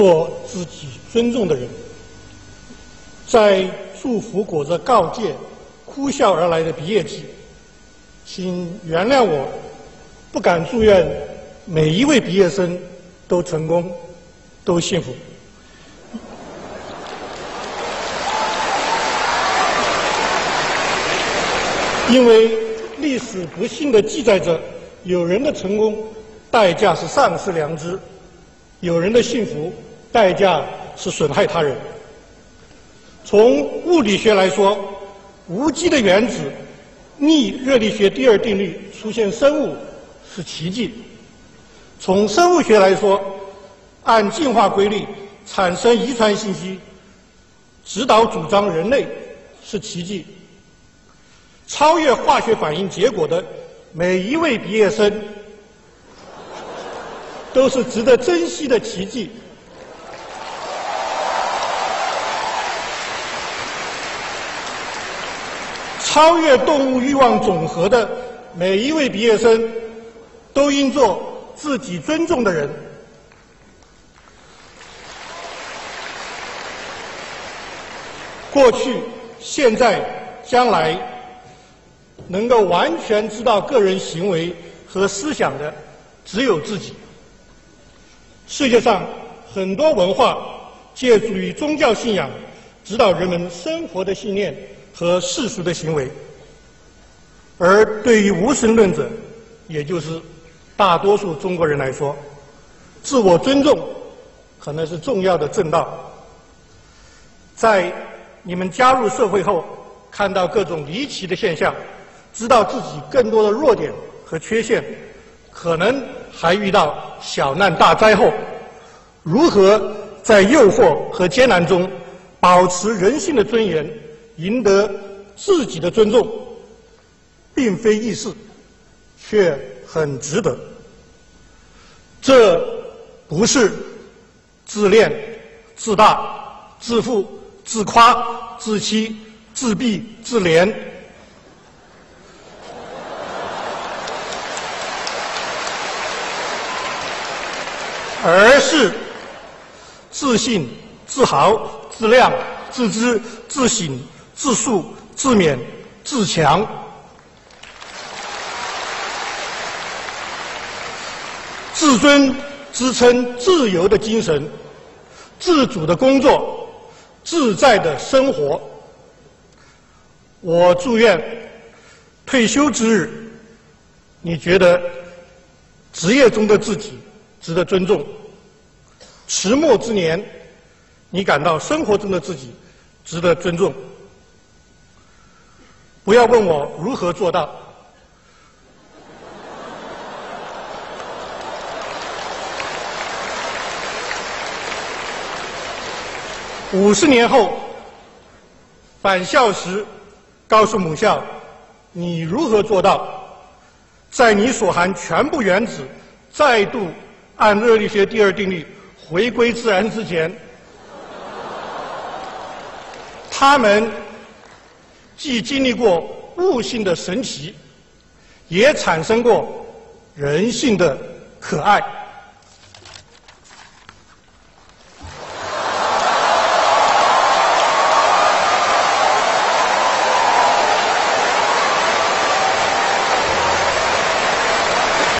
做自己尊重的人。在祝福裹着告诫、哭笑而来的毕业季，请原谅我，不敢祝愿每一位毕业生都成功、都幸福。因为历史不幸的记载着，有人的成功代价是丧失良知，有人的幸福代价是损害他人。从物理学来说，无机的原子逆热力学第二定律出现生物是奇迹；从生物学来说，按进化规律产生遗传信息，指导主张人类是奇迹。超越化学反应结果的每一位毕业生，都是值得珍惜的奇迹。超越动物欲望总和的每一位毕业生，都应做自己尊重的人。过去、现在、将来。能够完全知道个人行为和思想的，只有自己。世界上很多文化借助于宗教信仰，指导人们生活的信念和世俗的行为。而对于无神论者，也就是大多数中国人来说，自我尊重可能是重要的正道。在你们加入社会后，看到各种离奇的现象。知道自己更多的弱点和缺陷，可能还遇到小难大灾后，如何在诱惑和艰难中保持人性的尊严，赢得自己的尊重，并非易事，却很值得。这不是自恋、自大、自负、自夸、自欺、自闭、自怜。而是自信、自豪、自量、自知、自省、自述、自勉、自强，自尊支撑自由的精神，自主的工作，自在的生活。我祝愿退休之日，你觉得职业中的自己。值得尊重。迟暮之年，你感到生活中的自己值得尊重。不要问我如何做到。五十年后返校时，告诉母校，你如何做到，在你所含全部原子再度。按热力学第二定律回归自然之前，他们既经历过悟性的神奇，也产生过人性的可爱。